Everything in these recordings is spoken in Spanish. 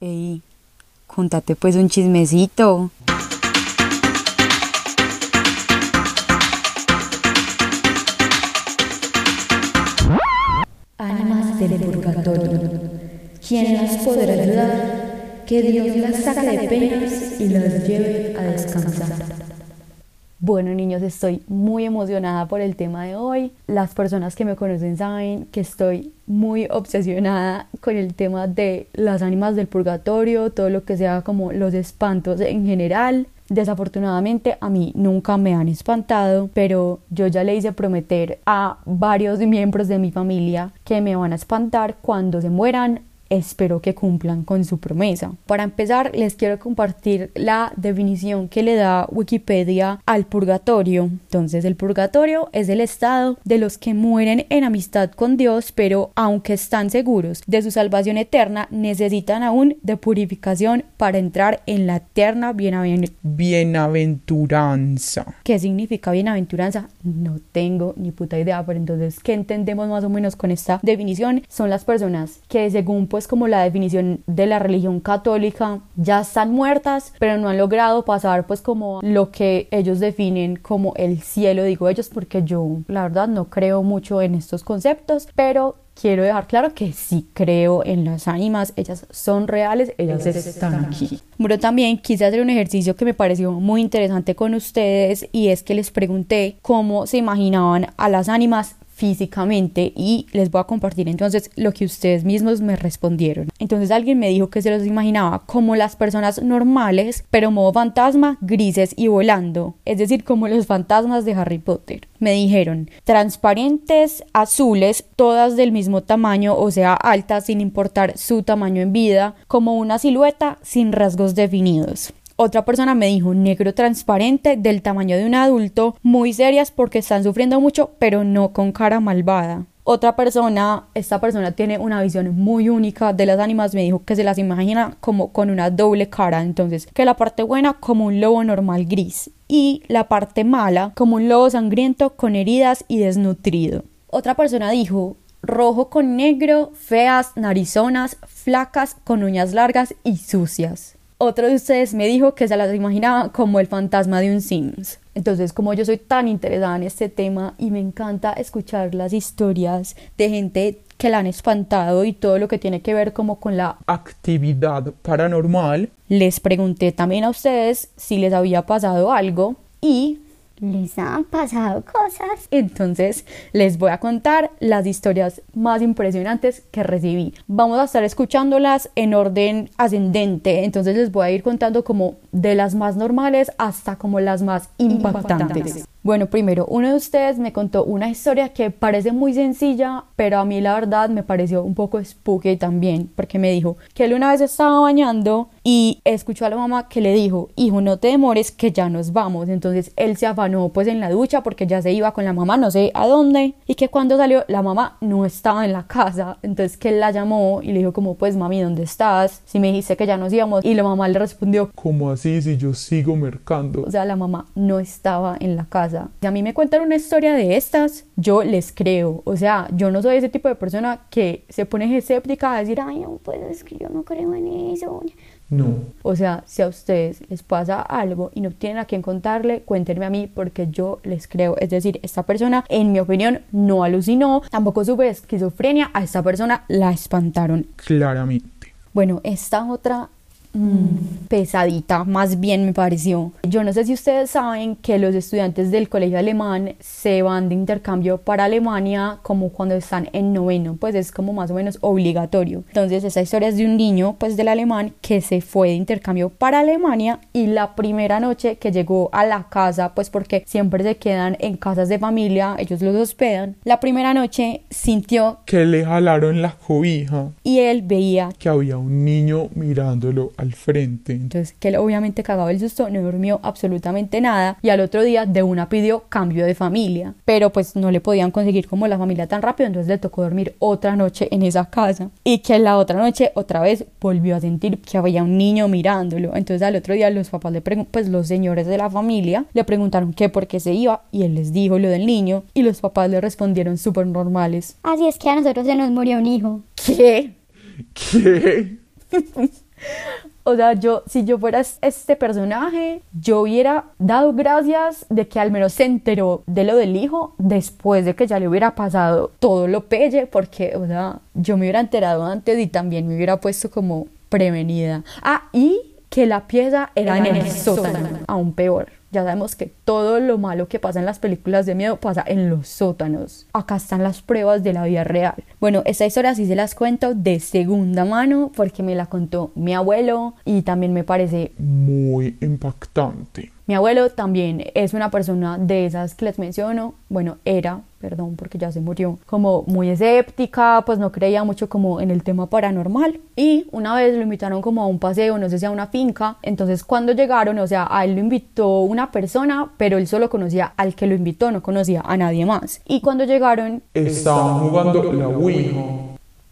Ey, contate pues un chismecito. Ánimas del purgatorio. ¿Quién las podrá ayudar? Que Dios las saque de penas y las lleve a descansar. Bueno niños, estoy muy emocionada por el tema de hoy. Las personas que me conocen saben que estoy muy obsesionada con el tema de las ánimas del purgatorio, todo lo que sea como los espantos en general. Desafortunadamente a mí nunca me han espantado, pero yo ya le hice prometer a varios miembros de mi familia que me van a espantar cuando se mueran espero que cumplan con su promesa. Para empezar, les quiero compartir la definición que le da Wikipedia al purgatorio. Entonces, el purgatorio es el estado de los que mueren en amistad con Dios, pero aunque están seguros de su salvación eterna, necesitan aún de purificación para entrar en la eterna bienaventuranza. ¿Qué significa bienaventuranza? No tengo ni puta idea, pero entonces, ¿qué entendemos más o menos con esta definición? Son las personas que según pues como la definición de la religión católica, ya están muertas, pero no han logrado pasar pues como lo que ellos definen como el cielo, digo ellos porque yo la verdad no creo mucho en estos conceptos, pero quiero dejar claro que sí creo en las ánimas, ellas son reales, ellas, están aquí. Bueno, también quise hacer un ejercicio que me pareció muy interesante con ustedes y es que les pregunté cómo se imaginaban a las ánimas físicamente y les voy a compartir entonces lo que ustedes mismos me respondieron. Entonces alguien me dijo que se los imaginaba como las personas normales, pero modo fantasma, grises y volando, es decir, como los fantasmas de Harry Potter. Me dijeron transparentes, azules, todas del mismo tamaño, o sea, altas sin importar su tamaño en vida, como una silueta sin rasgos definidos. Otra persona me dijo negro transparente del tamaño de un adulto, muy serias porque están sufriendo mucho, pero no con cara malvada. Otra persona, esta persona tiene una visión muy única de las ánimas, me dijo que se las imagina como con una doble cara, entonces que la parte buena como un lobo normal gris y la parte mala como un lobo sangriento con heridas y desnutrido. Otra persona dijo rojo con negro, feas, narizonas, flacas, con uñas largas y sucias otro de ustedes me dijo que se las imaginaba como el fantasma de un Sims. Entonces, como yo soy tan interesada en este tema y me encanta escuchar las historias de gente que la han espantado y todo lo que tiene que ver como con la actividad paranormal, les pregunté también a ustedes si les había pasado algo y les han pasado cosas. Entonces les voy a contar las historias más impresionantes que recibí. Vamos a estar escuchándolas en orden ascendente. Entonces les voy a ir contando como de las más normales hasta como las más impactantes. Bueno, primero, uno de ustedes me contó una historia que parece muy sencilla, pero a mí la verdad me pareció un poco spooky también, porque me dijo que él una vez estaba bañando y escuchó a la mamá que le dijo, hijo, no te demores que ya nos vamos. Entonces él se afanó pues en la ducha porque ya se iba con la mamá, no sé a dónde, y que cuando salió la mamá no estaba en la casa. Entonces que él la llamó y le dijo como, pues mami, ¿dónde estás? Si me dijiste que ya nos íbamos. Y la mamá le respondió, ¿cómo así si yo sigo mercando? O sea, la mamá no estaba en la casa. Si a mí me cuentan una historia de estas, yo les creo. O sea, yo no soy ese tipo de persona que se pone escéptica a decir, ay, no, pues es que yo no creo en eso. No. O sea, si a ustedes les pasa algo y no tienen a quién contarle, cuéntenme a mí porque yo les creo. Es decir, esta persona, en mi opinión, no alucinó, tampoco sube esquizofrenia, a esta persona la espantaron. Claramente. Bueno, esta otra Mm, pesadita, más bien me pareció. Yo no sé si ustedes saben que los estudiantes del colegio alemán se van de intercambio para Alemania como cuando están en noveno, pues es como más o menos obligatorio. Entonces esa historia es de un niño pues del alemán que se fue de intercambio para Alemania y la primera noche que llegó a la casa, pues porque siempre se quedan en casas de familia, ellos los hospedan, la primera noche sintió que le jalaron la cobija y él veía que había un niño mirándolo al frente. Entonces, que él obviamente cagaba el susto, no durmió absolutamente nada y al otro día de una pidió cambio de familia, pero pues no le podían conseguir como la familia tan rápido, entonces le tocó dormir otra noche en esa casa y que la otra noche otra vez volvió a sentir que había un niño mirándolo. Entonces al otro día los papás le preguntaron, pues los señores de la familia le preguntaron qué por qué se iba y él les dijo lo del niño y los papás le respondieron súper normales. Así es que a nosotros se nos murió un hijo. ¿Qué? ¿Qué? O sea, yo, si yo fuera es- este personaje, yo hubiera dado gracias de que al menos se enteró de lo del hijo después de que ya le hubiera pasado todo lo pelle, porque, o sea, yo me hubiera enterado antes y también me hubiera puesto como prevenida. Ah, y que la pieza era en el sótano, aún peor. Ya sabemos que todo lo malo que pasa en las películas de miedo pasa en los sótanos. Acá están las pruebas de la vida real. Bueno, esta historia sí se las cuento de segunda mano porque me la contó mi abuelo y también me parece Muy impactante. mi abuelo también es una persona de esas que les menciono, bueno, era, perdón, porque ya se murió, como muy escéptica, pues no creía mucho como en el tema paranormal. Y una vez lo invitaron como a un paseo, no sé si a una finca, entonces cuando llegaron, o sea, a él lo invitó una persona, pero él solo conocía al que lo invitó, no conocía a nadie más. Y cuando llegaron, Estaban jugando la Ouija.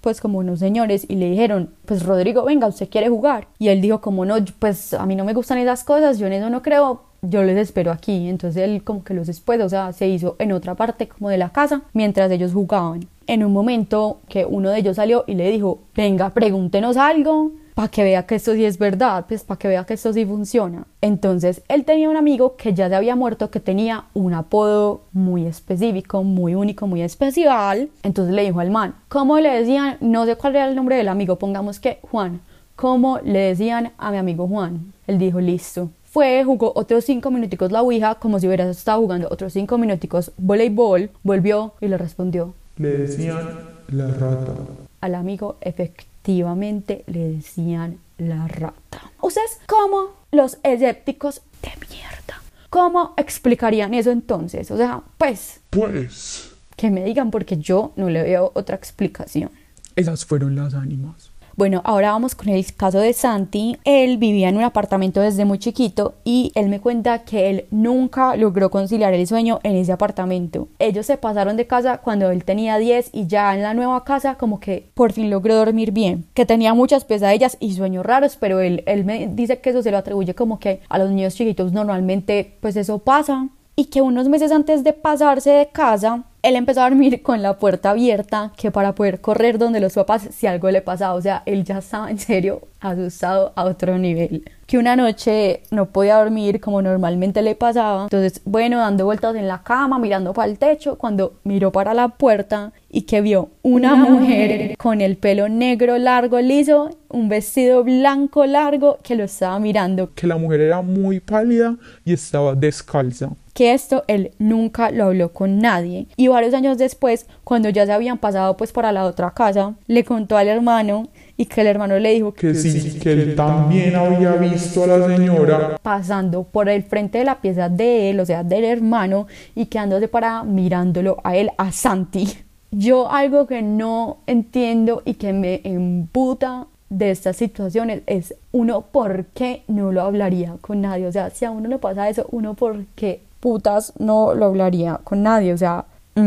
pues como unos señores y le dijeron, pues Rodrigo, venga, usted quiere jugar. Y él dijo como no, pues a mí no me gustan esas cosas, yo en eso no creo, yo les espero aquí. Entonces él como que los después, o sea, se hizo en otra parte como de la casa mientras ellos jugaban. En un momento que uno de ellos salió y le dijo, venga, pregúntenos algo para que vea que esto sí es verdad, pues para que vea que esto sí funciona. Entonces él tenía un amigo que ya se había muerto, que tenía un apodo muy específico, muy único, muy especial. Entonces le dijo al man, ¿cómo le decían? No sé cuál era el nombre del amigo, pongamos que Juan. ¿Cómo le decían a mi amigo Juan? Él dijo, listo. Fue, jugó otros cinco minuticos la Ouija, como si hubiera estado jugando otros cinco minuticos voleibol, volvió y le respondió, Le decían la rata. al amigo efectivamente le decían la rata. ¿Ustedes cómo los escépticos de mierda? ¿Cómo explicarían eso entonces? O sea, pues Pues, que me digan porque yo no le veo otra explicación. esas fueron las ánimas. Bueno, ahora vamos con el caso de Santi. Él vivía en un apartamento desde muy chiquito y él me cuenta que él nunca logró conciliar el sueño en ese apartamento. Ellos se pasaron de casa cuando él tenía 10 y ya en la nueva casa como que por fin logró dormir bien. Que tenía muchas pesadillas y sueños raros, pero él, él me dice que eso se lo atribuye como que a los niños chiquitos normalmente pues eso pasa. Y que unos meses antes de pasarse de casa, él empezó a dormir con la puerta abierta, que para poder correr donde los papás si algo le pasaba, o sea, él ya estaba en serio asustado a otro nivel. Que una noche no podía dormir como normalmente le pasaba, entonces, bueno, dando vueltas en la cama, mirando para el techo, cuando miró para la puerta y que vio una mujer con el pelo negro largo liso, un vestido blanco largo que lo estaba mirando, Que la mujer era muy pálida y estaba descalza. Que esto él nunca lo habló con nadie y varios años después cuando ya se habían pasado pues para la otra casa le contó al hermano y que el hermano le dijo Que sí, que él también había visto a la señora. pasando por el frente de la pieza de él, o sea, del hermano, y quedándose para mirándolo a él, a Santi. Yo algo que no entiendo y que me emputa de estas situaciones es uno por qué no lo hablaría con nadie. O sea, si a uno le pasa eso, uno por qué putas no lo hablaría con nadie. O sea, mm,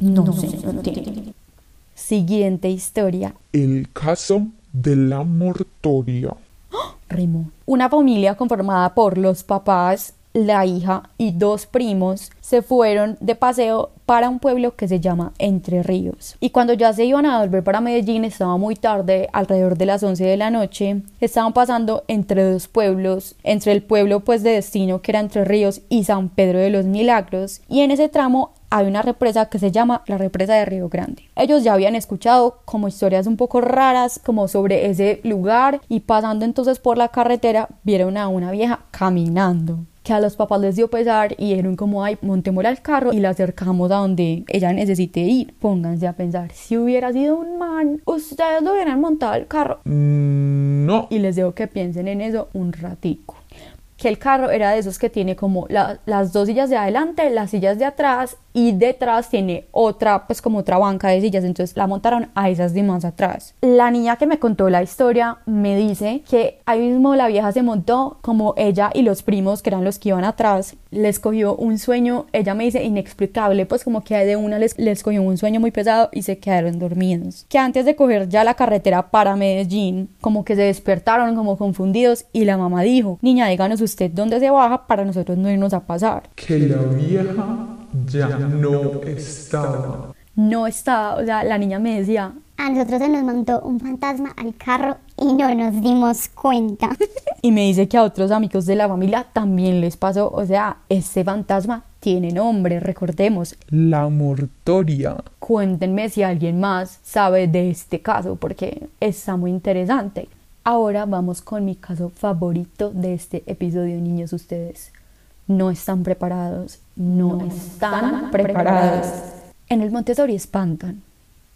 no, sé, no entiendo. Siguiente historia. El caso de la mortoria. Rimo. Una familia conformada por los papás, la hija y dos primos se fueron de paseo para un pueblo que se llama Entre Ríos. Y cuando ya se iban a volver para Medellín, estaba muy tarde, alrededor de las 11 de la noche, estaban pasando entre dos pueblos, entre el pueblo pues de destino que era Entre Ríos y San Pedro de los Milagros, y en ese tramo hay una represa que se llama la represa de Río Grande. Ellos ya habían escuchado como historias un poco raras como sobre ese lugar y pasando entonces por la carretera vieron a una vieja caminando que a los papás les dio pesar y dijeron como ay montémosla al carro y la acercamos a donde ella necesite ir pónganse a pensar si hubiera sido un man ustedes lo hubieran montado al carro Mm, No, y les dejo que piensen en eso un ratico. Que el carro era de esos que tiene como la- las dos sillas de adelante, las sillas de atrás y detrás tiene otra, pues como otra banca de sillas, entonces la montaron a esas de más atrás. La niña que me contó la historia me dice que ahí mismo la vieja se montó como ella y los primos que eran los que iban atrás, les cogió un sueño, ella me dice inexplicable, pues como que de una les, les cogió un sueño muy pesado y se quedaron dormidos. Que antes de coger ya la carretera para Medellín, como que se despertaron como confundidos y la mamá dijo, niña, díganos usted dónde se baja para nosotros no irnos a pasar. que la vieja ya no estaba. no estaba, o sea, la niña me decía, A nosotros se nos montó un fantasma al carro y no nos dimos cuenta. Y me dice que a otros amigos de la familia también les pasó. O sea, este fantasma tiene nombre, recordemos. La mortoria. Cuéntenme si alguien más sabe de este caso porque está muy interesante. Ahora vamos con mi caso favorito de este episodio, niños. Ustedes no están preparados, no, están, preparados. En el Montessori espantan.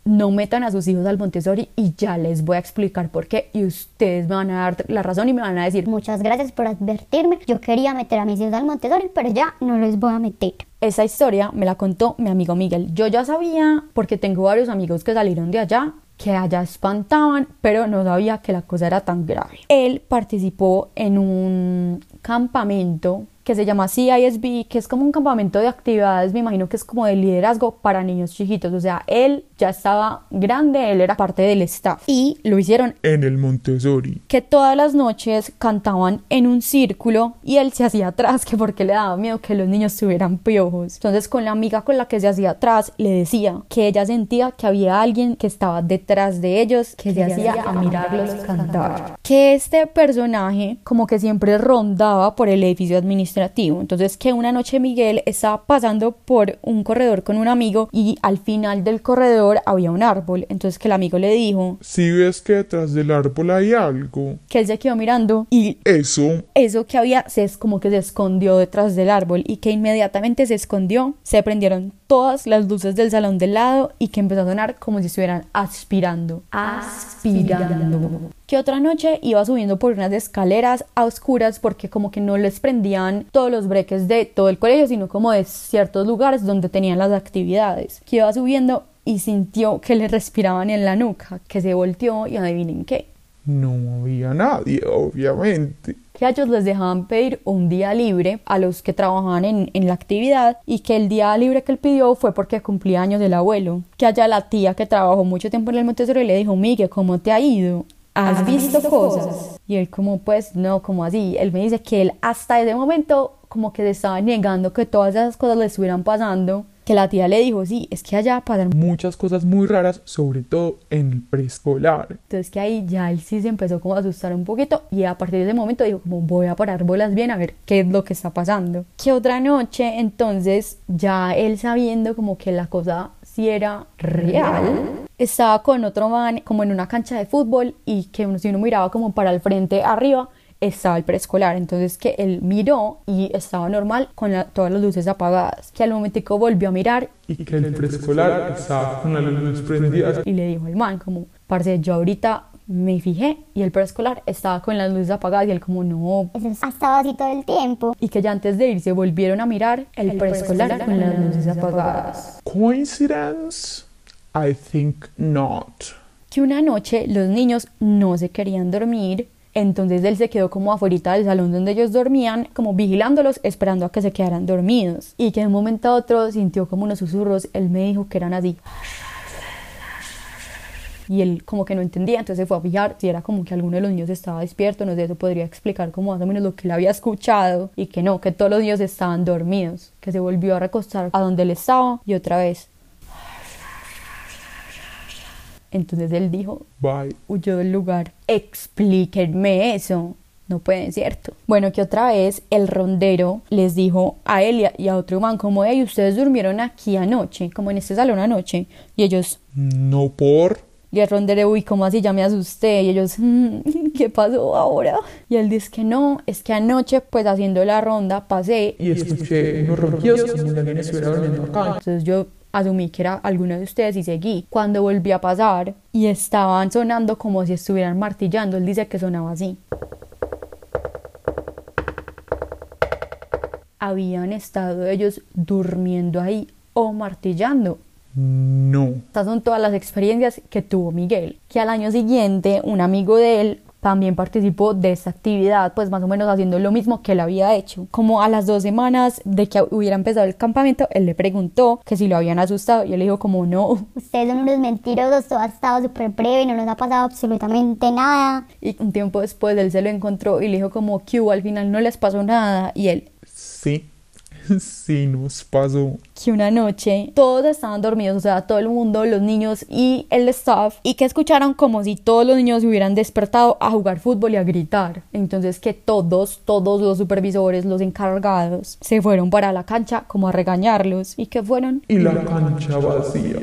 No metan a sus hijos al Montessori y ya les voy a explicar por qué. Y ustedes me van a dar la razón y me van a decir, Muchas gracias por advertirme. Yo quería meter a mis hijos al Montessori, pero ya no los voy a meter. Esa historia me la contó mi amigo Miguel. Yo ya sabía, porque tengo varios amigos que salieron de allá, que allá espantaban, pero no sabía que la cosa era tan grave. Él participó en un campamento que se llama CISB, que es como un campamento de actividades, me imagino que es como de liderazgo para niños chiquitos. O sea, él ya estaba grande, él era parte del staff. Y lo hicieron En el Montessori. que todas las noches cantaban en un círculo y él se hacía atrás, que porque le daba miedo que los niños tuvieran piojos. Entonces con la amiga con la que se hacía atrás le decía que ella sentía que había alguien que estaba detrás de ellos, que se hacía a mirarlos cantar. Que este personaje como que siempre rondaba por el edificio administrativo. Entonces que una noche Miguel estaba pasando por un corredor con un amigo y al final del corredor había un árbol. Entonces que el amigo le dijo Si ves que detrás del árbol hay algo. que él se quedó mirando y Eso. eso que había se es como que se escondió detrás del árbol y que inmediatamente se escondió, se prendieron todas las luces del salón del lado y que empezó a sonar como si estuvieran aspirando, aspirando. Que otra noche iba subiendo por unas escaleras a oscuras porque como que no les prendían todos los breques de todo el colegio, sino como de ciertos lugares donde tenían las actividades. Que iba subiendo y sintió que le respiraban en la nuca, que se volteó y adivinen qué. No había nadie, obviamente. que a ellos les dejaban pedir un día libre a los que trabajaban en, en la actividad y que el día libre que él pidió fue porque cumplía años del abuelo. Que allá la tía que trabajó mucho tiempo en el Montessori le dijo, Miguel, ¿cómo te ha ido? ¿Has visto cosas? Y él como, pues no, como así. Él me dice que él hasta ese momento como que se estaba negando que todas esas cosas le estuvieran pasando. Que la tía le dijo, sí, es que allá pasan Muchas cosas muy raras, sobre todo en el preescolar. Entonces que ahí ya él sí se empezó como a asustar un poquito y a partir de ese momento dijo como voy a parar bolas bien a ver qué es lo que está pasando. Que otra noche entonces ya él sabiendo como que la cosa sí era real, estaba con otro man como en una cancha de fútbol y que uno, si uno miraba como para el frente arriba estaba el preescolar, entonces que él miró y estaba normal con la- todas las luces apagadas, que al momentico volvió a mirar Y que el preescolar estaba con las luces prendidas. y le dijo al man como, parce, yo ahorita me fijé y el preescolar estaba con las luces apagadas y él como no Eso ha estado así todo el tiempo. y que ya antes de irse volvieron a mirar el, preescolar con las luces apagadas. Coincidence? I think not. Que una noche los niños no se querían dormir, entonces él se quedó como afuera del salón donde ellos dormían, como vigilándolos, esperando a que se quedaran dormidos. Y que de un momento a otro sintió como unos susurros, él me dijo que eran así. Y él como que no entendía, entonces se fue a fijar si era como que alguno de los niños estaba despierto, no sé, eso podría explicar como más o menos lo que él había escuchado y que no, que todos los niños estaban dormidos, que se volvió a recostar a donde él estaba y otra vez. Entonces él dijo, Bye. huyó del lugar. Explíquenme eso. No puede, ¿cierto? Bueno, que otra vez el rondero les dijo a él y a, otro man como, hey, ustedes durmieron aquí anoche, como en este salón anoche. Y ellos, No por. y el rondero, uy, ¿cómo así? Ya me asusté. Y ellos, "Mm, ¿qué pasó ahora? Y él dice que no, es que anoche, pues haciendo la ronda, pasé. Y escuché unos ronquidos como si alguien estuviera durmiendo acá. Entonces yo asumí que era alguno de ustedes y seguí. Cuando volví a pasar y estaban sonando como si estuvieran martillando, él dice que sonaba así. Habían estado ellos durmiendo ahí o martillando. No. Estas son todas las experiencias que tuvo Miguel. Que al año siguiente un amigo de él también participó de esta actividad, pues más o menos haciendo lo mismo que él había hecho. Como a las dos semanas de que hubiera empezado el campamento, él le preguntó que si lo habían asustado y él le dijo como no. Ustedes son unos mentirosos, todo ha estado súper breve, no nos ha pasado absolutamente nada. Y un tiempo después él se lo encontró y le dijo como que hubo, al final no les pasó nada y él Sí, Sí nos pasó. que una noche todos estaban dormidos, o sea, todo el mundo, los niños y el staff, y que escucharon como si todos los niños se hubieran despertado a jugar fútbol y a gritar. Entonces que todos, todos los supervisores, los encargados, se fueron para la cancha como a regañarlos y que fueron, Y la cancha vacía.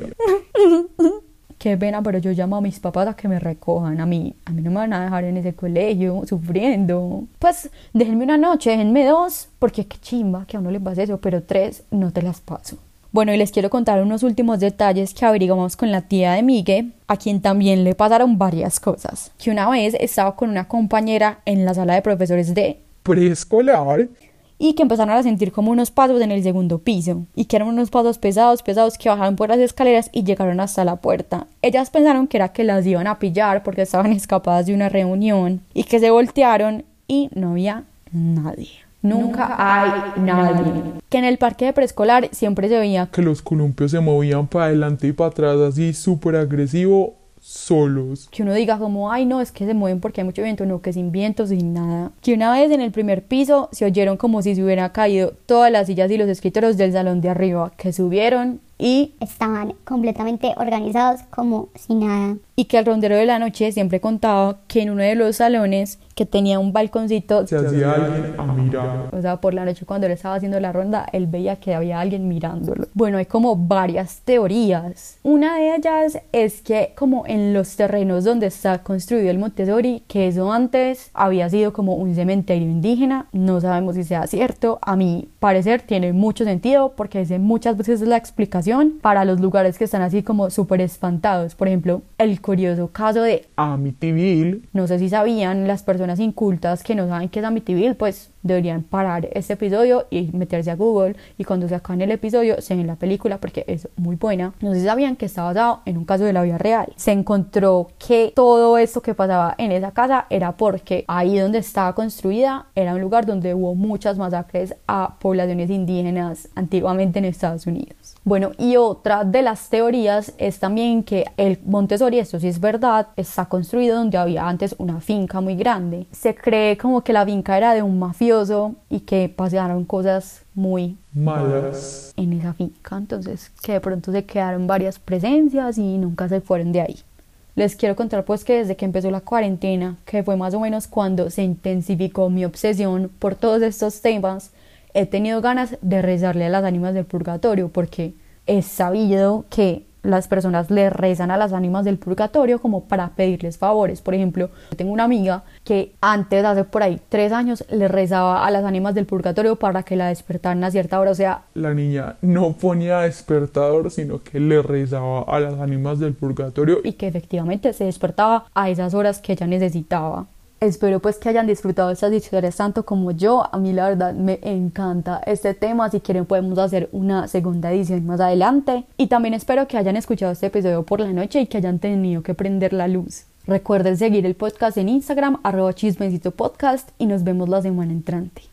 qué pena, pero yo llamo a mis papás a que me recojan, a mí, a mí no me van a dejar en ese colegio sufriendo. Pues déjenme una noche, déjenme dos, porque qué chimba que a uno le pase eso, pero tres no te las paso. Bueno, y les quiero contar unos últimos detalles que averiguamos con la tía de Migue, a quien también le pasaron varias cosas. Que una vez estaba con una compañera en la sala de profesores de Preescolar. Y que empezaron a sentir como unos pasos en el segundo piso y que eran unos pasos pesados, pesados que bajaron por las escaleras y llegaron hasta la puerta. Ellas pensaron que era que las iban a pillar porque estaban escapadas de una reunión y que se voltearon y no había nadie. Nunca hay nadie. Que en el parque de preescolar siempre se veía Que los columpios se movían para adelante y para atrás así súper agresivo solos. que uno diga como, ay no, es que se mueven porque hay mucho viento, no, que sin viento, sin nada. Que una vez en el primer piso se oyeron como si se hubieran caído todas las sillas y los escritorios del salón de arriba, que subieron y, Estaban completamente organizados como si nada. y que el rondero de la noche siempre contaba que en uno de los salones que tenía un balconcito, Se hacía alguien a mirar. o sea, por la noche cuando él estaba haciendo la ronda, él veía que había alguien mirándolo. Bueno, hay como varias teorías. Una de ellas es que como en los terrenos donde está construido el Montessori, que eso antes había sido como un cementerio indígena, no sabemos si sea cierto. A mi parecer tiene mucho sentido porque ese muchas veces es la explicación para los lugares que están así como súper espantados. Por ejemplo, el curioso caso de Amityville. no sé si sabían las personas incultas que no saben qué es Amityville, pues deberían parar este episodio y meterse a Google y cuando se acaben el episodio se ven la película porque es muy buena. No sé si sabían que está basado en un caso de la vida real. Se encontró que todo esto que pasaba en esa casa era porque ahí donde estaba construida era un lugar donde hubo muchas masacres a poblaciones indígenas antiguamente en Estados Unidos. Bueno, y otra de las teorías es también que el Montessori, esto sí es verdad, está construido donde había antes una finca muy grande. Se cree como que la finca era de un mafioso y que pasaron cosas muy Malas. en esa finca, entonces que de pronto se quedaron varias presencias y nunca se fueron de ahí. Les quiero contar pues que desde que empezó la cuarentena, que fue más o menos cuando se intensificó mi obsesión por todos estos temas, he tenido ganas de rezarle a las ánimas del purgatorio porque es sabido que las personas le rezan a las ánimas del purgatorio como para pedirles favores. Por ejemplo, yo tengo una amiga que antes, hace por ahí tres años, le rezaba a las ánimas del purgatorio para que la despertaran a cierta hora. O sea, La niña no ponía despertador, sino que le rezaba a las ánimas del purgatorio. y que efectivamente se despertaba a esas horas que ella necesitaba. Espero pues que hayan disfrutado estas historias tanto como yo. A mí la verdad me encanta este tema. Si quieren podemos hacer una segunda edición más adelante. Y también espero que hayan escuchado este episodio por la noche y que hayan tenido que prender la luz. Recuerden seguir el podcast en Instagram, arroba chismecito podcast y nos vemos la semana entrante.